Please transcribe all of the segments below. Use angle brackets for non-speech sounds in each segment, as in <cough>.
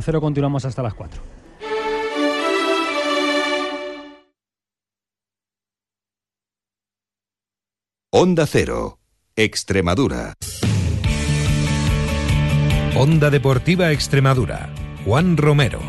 Cero continuamos hasta las 4. Onda Cero, Extremadura. Onda Deportiva Extremadura. Juan Romero.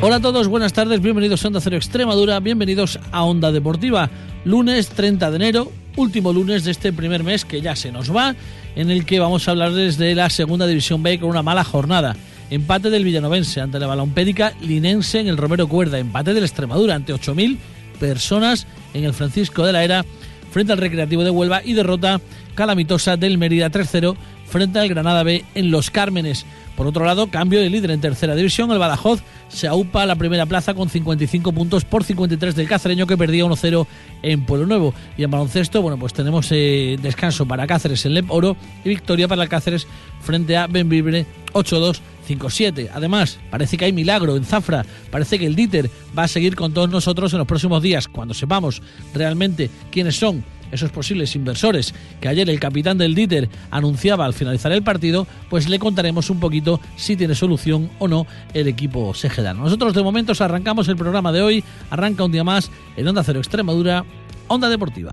Hola a todos, buenas tardes, bienvenidos a Onda Cero Extremadura, bienvenidos a Onda Deportiva. Lunes 30 de enero, último lunes de este primer mes que ya se nos va, en el que vamos a hablarles de la Segunda División B con una mala jornada. Empate del Villanovense ante la Balompédica Linense en el Romero Cuerda. Empate del Extremadura ante 8.000 personas en el Francisco de la Era frente al Recreativo de Huelva y derrota calamitosa del Mérida 3-0 frente al Granada B en Los Cármenes. Por otro lado, cambio de líder en tercera división. El Badajoz se aupa a la primera plaza con 55 puntos por 53 del Cacereño que perdía 1-0 en Pueblo Nuevo. Y en baloncesto, bueno, pues tenemos eh, descanso para Cáceres en Lep Oro y victoria para Cáceres frente a Benvibre 8-2. 5-7. Además, parece que hay milagro en Zafra. Parece que el Dieter va a seguir con todos nosotros en los próximos días, cuando sepamos realmente quiénes son esos posibles inversores que ayer el capitán del Dieter anunciaba al finalizar el partido, pues le contaremos un poquito si tiene solución o no el equipo Segedano. Nosotros de momento arrancamos el programa de hoy, arranca un día más en Onda Cero Extremadura, Onda Deportiva.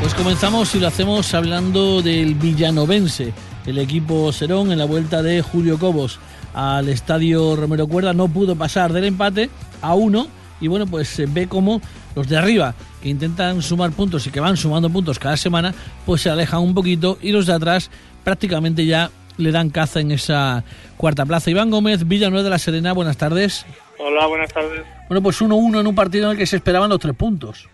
Pues comenzamos y lo hacemos hablando del Villanovense, el equipo Serón en la vuelta de Julio Cobos al estadio Romero Cuerda no pudo pasar del empate a uno y bueno pues se ve como los de arriba que intentan sumar puntos y que van sumando puntos cada semana pues se alejan un poquito y los de atrás prácticamente ya le dan caza en esa cuarta plaza. Iván Gómez, Villanueva de la Serena, buenas tardes. Hola, buenas tardes. Bueno, pues 1-1 en un partido en el que se esperaban los tres puntos.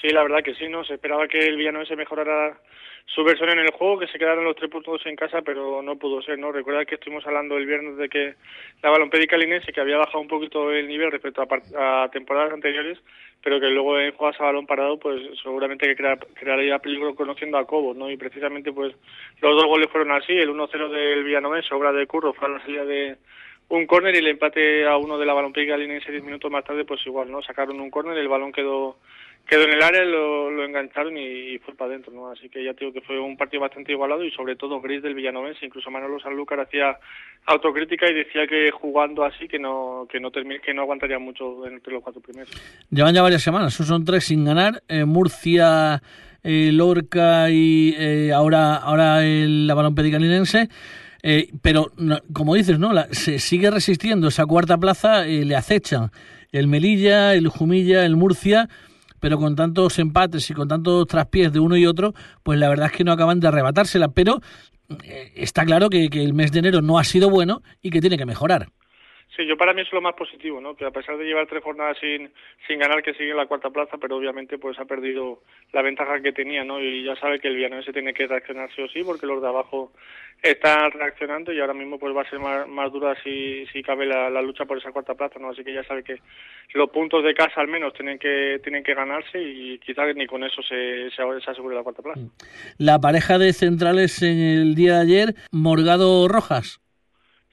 Sí, la verdad que sí, ¿no? Se esperaba que el Villanueva se mejorara su versión en el juego, que se quedaron los tres puntos en casa, pero no pudo ser, ¿no? Recuerda que estuvimos hablando el viernes de que la balompédica linense, que había bajado un poquito el nivel respecto a, temporadas anteriores, pero que luego en jugadas a balón parado, pues seguramente que crearía peligro conociendo a Cobos, ¿no? Y precisamente, pues, los dos goles fueron así, el 1-0 del Villanovense, obra de Curro, fue a la salida de un córner y el empate a uno de la balompédica linense diez minutos más tarde, pues igual, ¿no? Sacaron un córner, el balón quedó quedó en el área, lo, lo engancharon y, fue para adentro, ¿no? Así que ya digo que fue un partido bastante igualado y sobre todo gris del Villanovense. Incluso Manolo Sanlúcar hacía autocrítica y decía que jugando así que no que no que no aguantaría mucho entre los cuatro primeros. Llevan ya varias semanas, son tres sin ganar. Eh, Murcia, eh, Lorca y eh, ahora ahora el, la balón pedicalinense. Eh, pero como dices, no, se sigue resistiendo esa cuarta plaza, le acechan el Melilla, el Jumilla, el Murcia pero con tantos empates y con tantos traspiés de uno y otro, pues la verdad es que no acaban de arrebatársela. Pero eh, está claro que, que el mes de enero no ha sido bueno y que tiene que mejorar. Sí, yo para mí es lo más positivo, ¿no? Que a pesar de llevar tres jornadas sin, sin ganar, que sigue en la cuarta plaza, pero obviamente pues ha perdido la ventaja que tenía, ¿no? Y ya sabe que el se tiene que reaccionar sí o sí, porque los de abajo están reaccionando y ahora mismo pues va a ser más, más dura si, si cabe la, lucha por esa cuarta plaza, ¿no? Así que ya sabe que los puntos de casa al menos tienen que tienen que ganarse y quizás ni con eso se, se, se asegure la cuarta plaza. La pareja de centrales en el día de ayer, Morgado Rojas.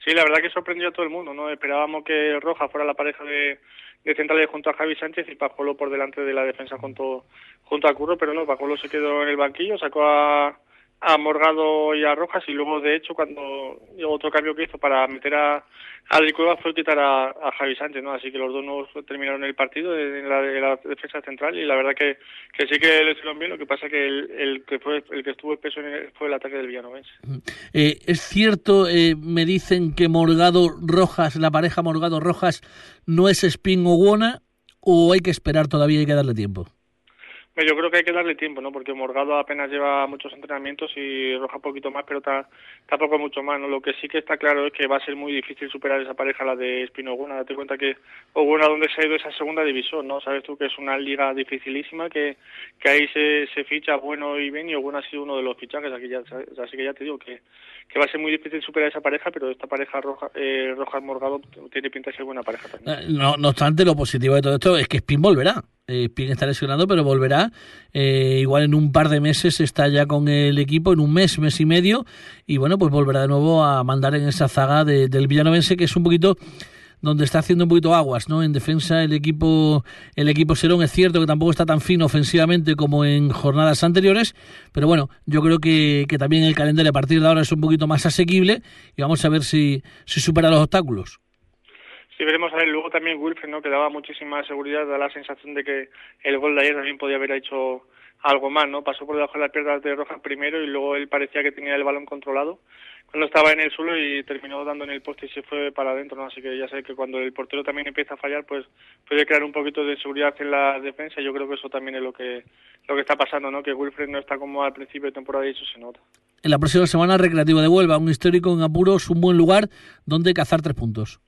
Sí, la verdad que sorprendió a todo el mundo, ¿no? Esperábamos que Roja fuera la pareja de, centrales junto a Javi Sánchez y Pajolo por delante de la defensa junto, junto a Curro, pero no, Pajolo se quedó en el banquillo, sacó a, a Morgado y a Rojas y luego de hecho cuando otro cambio que hizo para meter a, a Cueva fue quitar a, Javi Sánchez, ¿no? Así que los dos no terminaron el partido en la, defensa central y la verdad que, sí que lo hicieron bien, lo que pasa que el, que fue el que estuvo el peso fue el ataque del Villanovense. Eh, es cierto, eh, me dicen que Morgado Rojas, la pareja Morgado Rojas no es Spin o Wona o hay que esperar todavía y hay que darle tiempo. Yo creo que hay que darle tiempo, ¿no? Porque Morgado apenas lleva muchos entrenamientos y Roja un poquito más, pero tampoco mucho más, ¿no? Lo que sí que está claro es que va a ser muy difícil superar esa pareja, la de Espino Oguna. Date cuenta que Oguna, donde se ha ido esa segunda división, ¿no? Sabes tú que es una liga dificilísima, que, que ahí se, se ficha bueno y bien y Oguna ha sido uno de los fichajes. Aquí ya, así que ya te digo que, que va a ser muy difícil superar esa pareja, pero esta pareja Roja, eh, Rojas Morgado tiene pinta de ser buena pareja también. Eh, no, no obstante, lo positivo de todo esto es que Spin volverá. Eh, Spin está lesionado, pero volverá eh, igual en un par de meses está ya con el equipo, en un mes, mes y medio, y bueno, pues volverá de nuevo a mandar en esa zaga del Villanovense, que es un poquito donde está haciendo un poquito aguas, ¿no? En defensa el equipo el equipo Serón es cierto que tampoco está tan fino ofensivamente como en jornadas anteriores, pero bueno, yo creo que, también el calendario a partir de ahora es un poquito más asequible y vamos a ver si, si supera los obstáculos. Sí, veremos a ver. Luego también Wilfred, ¿no? Que daba muchísima seguridad, da la sensación de que el gol de ayer también podía haber hecho algo más, ¿no? Pasó por debajo de las piernas de Rojas primero y luego él parecía que tenía el balón controlado cuando estaba en el suelo y terminó dando en el poste y se fue para adentro, ¿no? Así que ya sé que cuando el portero también empieza a fallar, pues puede crear un poquito de seguridad en la defensa. Yo creo que eso también es lo que lo que está pasando, ¿no? Que Wilfred no está como al principio de temporada y eso se nota. En la próxima semana, Recreativo de Huelva, un histórico en apuros, un buen lugar donde cazar tres puntos.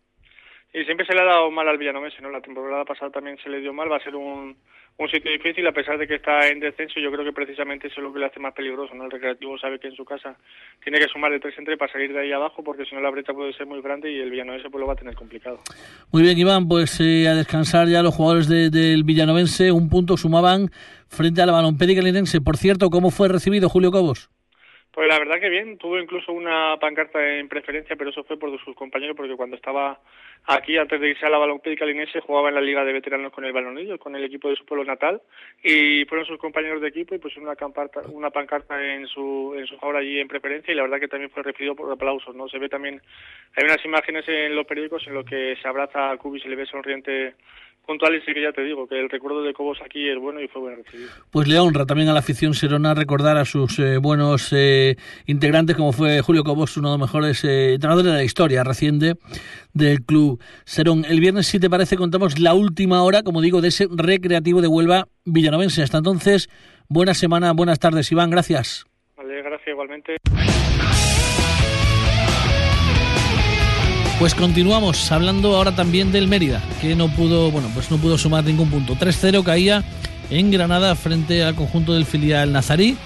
Y siempre se le ha dado mal al Villanovense, ¿no? La temporada pasada también se le dio mal, va a ser un, un sitio difícil, a pesar de que está en descenso, yo creo que precisamente eso es lo que le hace más peligroso, ¿no? El Recreativo sabe que en su casa tiene que sumar de tres entre para salir de ahí abajo, porque si no la brecha puede ser muy grande y el Villanovense pues lo va a tener complicado. Muy bien, Iván, pues eh, a descansar ya los jugadores de, del Villanovense, un punto sumaban frente a la Balompédica Linense. Por cierto, ¿cómo fue recibido Julio Cobos? Pues la verdad que bien, tuvo incluso una pancarta en preferencia, pero eso fue por sus compañeros, porque cuando estaba aquí, antes de irse a la balompédica linense, jugaba en la Liga de Veteranos con el Balonillo, con el equipo de su pueblo natal, y fueron sus compañeros de equipo y pusieron una, camparta, una pancarta en su, en su favor allí en preferencia, y la verdad que también fue recibido por aplausos, ¿no? Se ve también, hay unas imágenes en los periódicos en los que se abraza a Cubi y se le ve sonriente puntual y sí que ya te digo que el recuerdo de Cobos aquí es bueno y fue bueno recibido. Pues le honra también a la afición serona recordar a sus eh, buenos eh, integrantes como fue Julio Cobos, uno de los mejores eh, entrenadores de la historia reciente del club Serón. El viernes, si te parece, contamos la última hora, como digo, de ese recreativo de Huelva villanovense. Hasta entonces, buena semana, buenas tardes, Iván, gracias. Vale, gracias igualmente. Pues continuamos hablando ahora también del Mérida, que no pudo, bueno, pues no pudo sumar ningún punto. 3-0 caía en Granada frente al conjunto del filial Nazarí,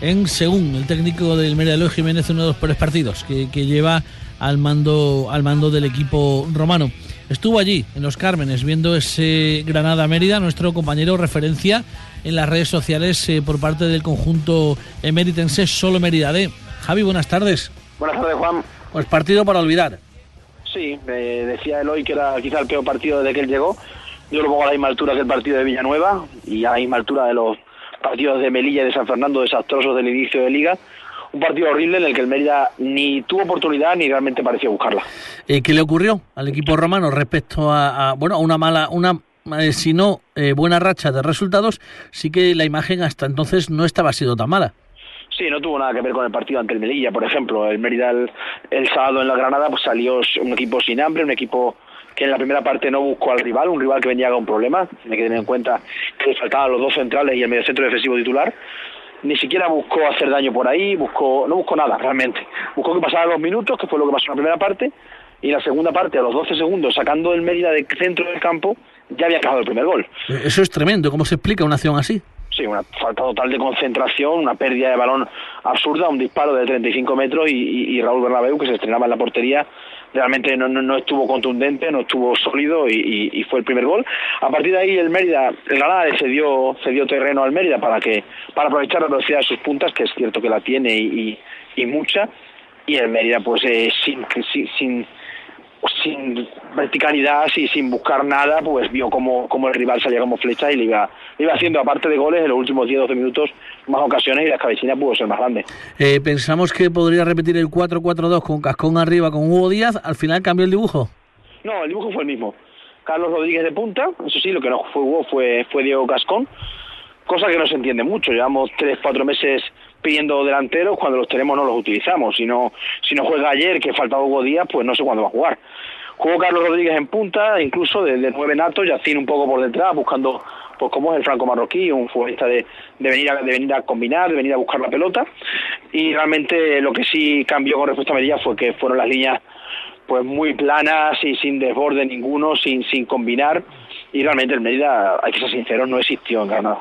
en según el técnico del Mérida Eloy Jiménez, uno de los peores partidos que, que lleva al mando, al mando del equipo romano. Estuvo allí, en Los Cármenes, viendo ese Granada-Mérida, nuestro compañero referencia en las redes sociales eh, por parte del conjunto emeritense Solo Mérida D. Javi, buenas tardes. Buenas tardes, Juan. Pues partido para olvidar. Sí, eh, decía Eloy que era quizá el peor partido desde que él llegó. Yo lo pongo a la misma altura que el partido de Villanueva y a la misma altura de los partidos de Melilla y de San Fernando desastrosos del inicio de liga. Un partido horrible en el que el Mérida ni tuvo oportunidad ni realmente pareció buscarla. Eh, ¿Qué le ocurrió al equipo romano respecto a, bueno, a una mala, una eh, si no eh, buena racha de resultados? Sí que la imagen hasta entonces no estaba siendo tan mala. Sí, no tuvo nada que ver con el partido ante el Melilla, por ejemplo. El Mérida el, sábado en la Granada pues salió un equipo sin hambre, un equipo que en la primera parte no buscó al rival, un rival que venía con problemas. Tiene que tener en cuenta que le faltaban los dos centrales y el mediocentro defensivo titular. Ni siquiera buscó hacer daño por ahí, buscó no buscó nada realmente. Buscó que pasaran los minutos, que fue lo que pasó en la primera parte, y en la segunda parte, a los 12 segundos, sacando el Mérida del centro del campo, ya había acabado el primer gol. Eso es tremendo. ¿Cómo se explica una acción así? Una falta total de concentración, una pérdida de balón absurda, un disparo de 35 metros y, Raúl Bernabéu, que se estrenaba en la portería, realmente no, no, no estuvo contundente, no estuvo sólido y, fue el primer gol. A partir de ahí el Mérida, el Granada cedió, cedió terreno al Mérida para que para aprovechar la velocidad de sus puntas, que es cierto que la tiene y, mucha, y el Mérida pues eh, sin, sin sin verticalidad, y sin buscar nada, pues vio como, como el rival salía como flecha y le iba, le iba haciendo, aparte de goles, en los últimos 10-12 minutos, más ocasiones y la cabecina pudo ser más grande. Eh, pensamos que podría repetir el 4-4-2 con Cascón arriba, con Hugo Díaz, al final cambió el dibujo. No, el dibujo fue el mismo. Carlos Rodríguez de punta, eso sí, lo que no fue Hugo fue, fue Diego Cascón, cosa que no se entiende mucho. Llevamos 3-4 meses pidiendo delanteros, cuando los tenemos no los utilizamos. Si no, si no juega ayer, que falta Hugo Díaz, pues no sé cuándo va a jugar. Jugó Carlos Rodríguez en punta, incluso de, de nueve natos, Yacine un poco por detrás, buscando pues como es el franco marroquí, un futbolista de, de, venir a, de venir a combinar, de venir a buscar la pelota. Y realmente lo que sí cambió con respecto a Melilla fue que fueron las líneas pues muy planas y sin desborde ninguno, sin, sin combinar. Y realmente el Mérida, hay que ser sinceros, no existió en Granada.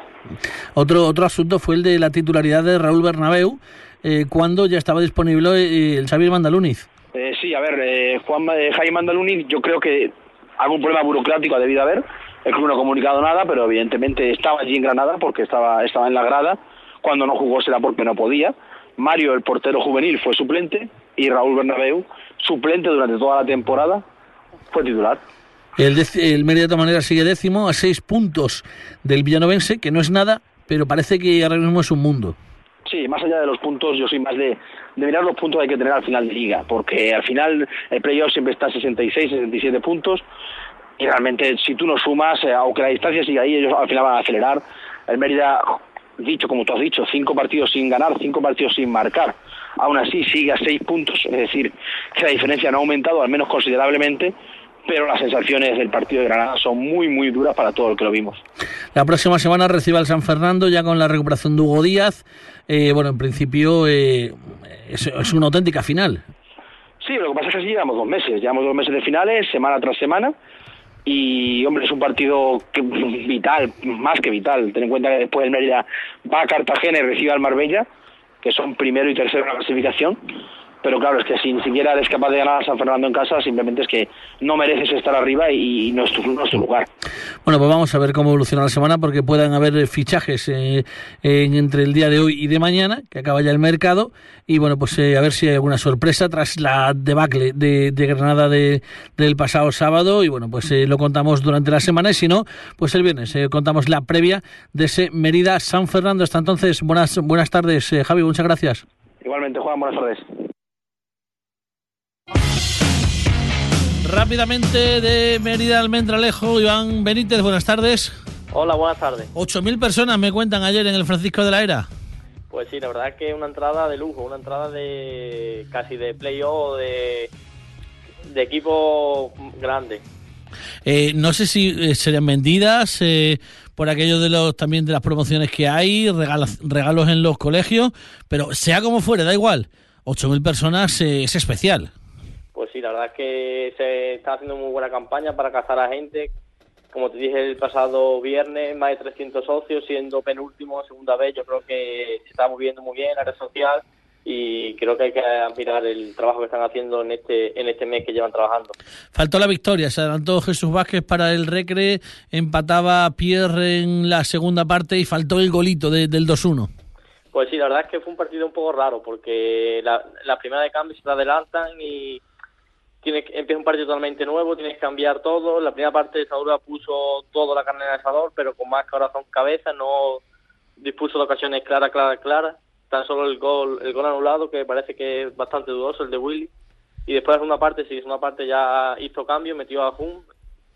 Otro, otro asunto fue el de la titularidad de Raúl Bernabéu, eh, cuando ya estaba disponible eh, el Xavier Mandaluniz. Eh, sí, a ver, eh, Juan Jaime Mandaluniz, yo creo que algún problema burocrático ha debido haber. El club no ha comunicado nada, pero evidentemente estaba allí en Granada porque estaba, estaba en la grada. Cuando no jugó será porque no podía. Mario, el portero juvenil, fue suplente y Raúl Bernabéu, suplente durante toda la temporada, fue titular. El, el Mérida de todas maneras sigue décimo a seis puntos del Villanovense, que no es nada, pero parece que ahora mismo es un mundo. Sí, más allá de los puntos, yo soy más de, de mirar los puntos que hay que tener al final de liga, porque al final el playoff siempre está a 66, 67 puntos, y realmente si tú no sumas, eh, aunque la distancia siga ahí, ellos al final van a acelerar. El Mérida, dicho como tú has dicho, cinco partidos sin ganar, cinco partidos sin marcar, aún así sigue a seis puntos, es decir, que la diferencia no ha aumentado, al menos considerablemente, pero las sensaciones del partido de Granada son muy, muy duras para todo el que lo vimos. La próxima semana recibe al San Fernando ya con la recuperación de Hugo Díaz. Eh, bueno, en principio eh, es, es, una auténtica final. Sí, lo que pasa es que sí llevamos dos meses, llevamos dos meses de finales, semana tras semana. Y, hombre, es un partido <laughs> vital, más que vital. Ten en cuenta que después el Mérida va a Cartagena y recibe al Marbella, que son primero y tercero en la clasificación pero claro, es que si ni siquiera eres capaz de ganar a San Fernando en casa, simplemente es que no mereces estar arriba y, no, es tu, no, es tu, lugar. Bueno, pues vamos a ver cómo evoluciona la semana, porque puedan haber fichajes eh, en, entre el día de hoy y de mañana, que acaba ya el mercado, y bueno, pues eh, a ver si hay alguna sorpresa tras la debacle de, de Granada de, del pasado sábado, y bueno, pues eh, lo contamos durante la semana, y si no, pues el viernes contamos la previa de ese Merida San Fernando. Hasta entonces, buenas, buenas tardes, Javi, muchas gracias. Igualmente, Juan, buenas tardes. Rápidamente de Mérida Almendralejo, Iván Benítez, buenas tardes. Hola, buenas tardes. 8.000 personas me cuentan ayer en el Francisco de la Era. Pues sí, la verdad es que una entrada de lujo, una entrada de casi de playoff, de, de equipo grande. Eh, no sé si eh, serían vendidas eh, por aquello de los también de las promociones que hay, regalos, regalos en los colegios, pero sea como fuere, da igual. 8.000 personas eh, es especial. Pues sí, la verdad es que se está haciendo muy buena campaña para cazar a gente. Como te dije el pasado viernes, más de 300 socios, siendo penúltimo, segunda vez. Yo creo que se está moviendo muy bien la red social y creo que hay que admirar el trabajo que están haciendo en este en este mes que llevan trabajando. Faltó la victoria, se adelantó Jesús Vázquez para el Recre, empataba Pierre en la segunda parte y faltó el golito de, del 2-1. Pues sí, la verdad es que fue un partido un poco raro porque la, la primera de cambio se la adelantan y tienes empieza un partido totalmente nuevo, tienes que cambiar todo. La primera parte de Sadura puso toda la carne en el asador, pero con más corazón cabeza, no dispuso de ocasiones claras, claras, claras. Tan solo el gol, el gol anulado, que parece que es bastante dudoso, el de Willy. Y después de una parte, sí, una parte ya hizo cambio, metió a Jun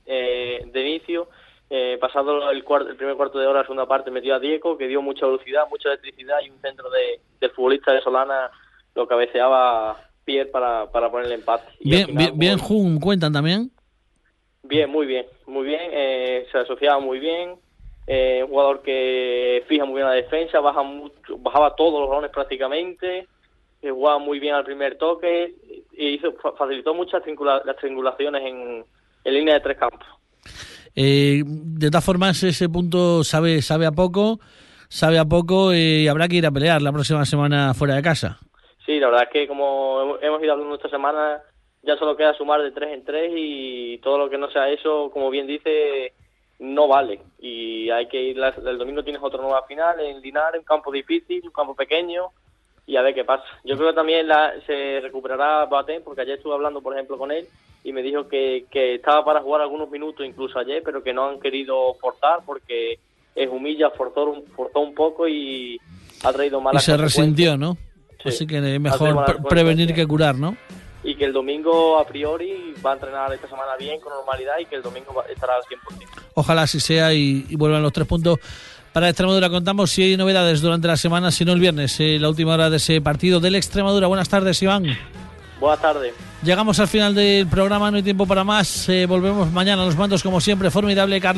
eh, de inicio. Eh, pasado el, cuarto, el primer cuarto de hora, la segunda parte, metió a Diego, que dio mucha velocidad, mucha electricidad y un centro de, futbolista de Solana lo cabeceaba Pierre para, para poner el empate. bien, final, bien, bien Jun, ¿cuentan también? Bien, muy bien, muy bien, eh, se asociaba muy bien, eh, un jugador que fija muy bien la defensa, baja mucho, bajaba todos los balones prácticamente, eh, jugaba muy bien al primer toque y hizo, facilitó muchas triangula, las triangulaciones en, en, línea de tres campos. Eh, de todas formas, ese punto sabe, sabe a poco, sabe a poco y habrá que ir a pelear la próxima semana fuera de casa. Sí, la verdad es que como hemos ido hablando esta semana, ya solo queda sumar de tres en tres y todo lo que no sea eso, como bien dice, no vale. Y hay que ir, el domingo tienes otra nueva final en Linares, un campo difícil, un campo pequeño, y a ver qué pasa. Yo creo que también la, se recuperará Baten, porque ayer estuve hablando, por ejemplo, con él, y me dijo que, que estaba para jugar algunos minutos incluso ayer, pero que no han querido forzar porque es humilla, forzó un, forzó un poco y ha traído malas Y se resintió, ¿no? Sí. Así que es mejor pre prevenir que curar, ¿no? Y que el domingo, a priori, va a entrenar esta semana bien, con normalidad, y que el domingo estará al 100%. Ojalá así sea y, y vuelvan los tres puntos para Extremadura. Contamos si hay novedades durante la semana, si no el viernes, eh, la última hora de ese partido del Extremadura. Buenas tardes, Iván. Buenas tardes. Llegamos al final del programa, no hay tiempo para más. Eh, volvemos mañana a los mandos, como siempre. Formidable, Carlos.